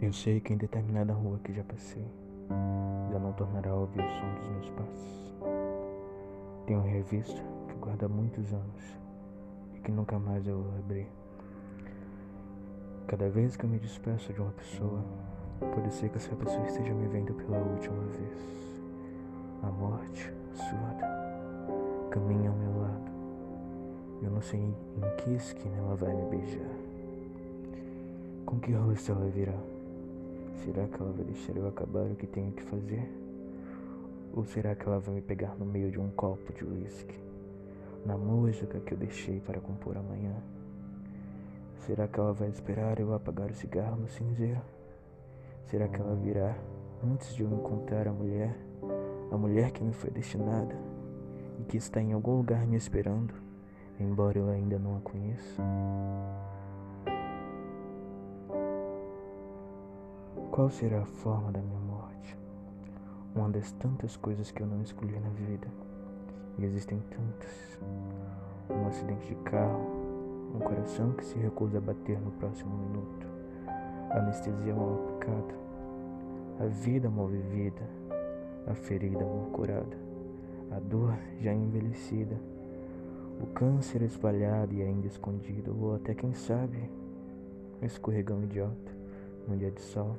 Eu sei que em determinada rua que já passei, já não tornará ouvir o som dos meus passos. Tenho uma revista que guarda muitos anos e que nunca mais eu vou abrir. Cada vez que eu me despeço de uma pessoa, pode ser que essa pessoa esteja me vendo pela última vez. A morte, surda, caminha ao meu. Eu não sei em que esquina ela vai me beijar. Com que rosto ela virá? Será que ela vai deixar eu acabar o que tenho que fazer? Ou será que ela vai me pegar no meio de um copo de uísque? Na música que eu deixei para compor amanhã? Será que ela vai esperar eu apagar o cigarro no cinzeiro? Será que ela virá antes de eu encontrar a mulher, a mulher que me foi destinada e que está em algum lugar me esperando, embora eu ainda não a conheça? Qual será a forma da minha morte? Uma das tantas coisas que eu não escolhi na vida. E existem tantas. Um acidente de carro, um coração que se recusa a bater no próximo minuto, anestesia mal aplicada, a vida mal vivida, a ferida mal curada, a dor já envelhecida, o câncer espalhado e ainda escondido, ou até quem sabe, um escorregão idiota num dia de sol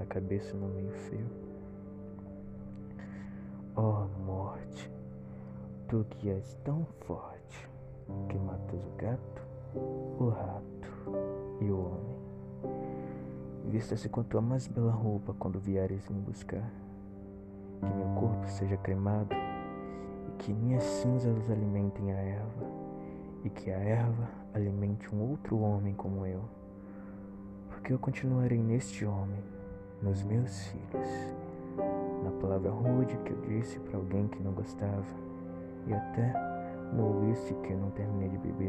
a cabeça no meio fio. Oh morte, tu que és tão forte, que matas o gato, o rato e o homem. Vista-se com tua mais bela roupa quando vieres me buscar. Que meu corpo seja cremado que minhas cinzas alimentem a erva e que a erva alimente um outro homem como eu. Porque eu continuarei neste homem nos meus filhos, na palavra rude que eu disse para alguém que não gostava, e até no uísque que eu não terminei de beber.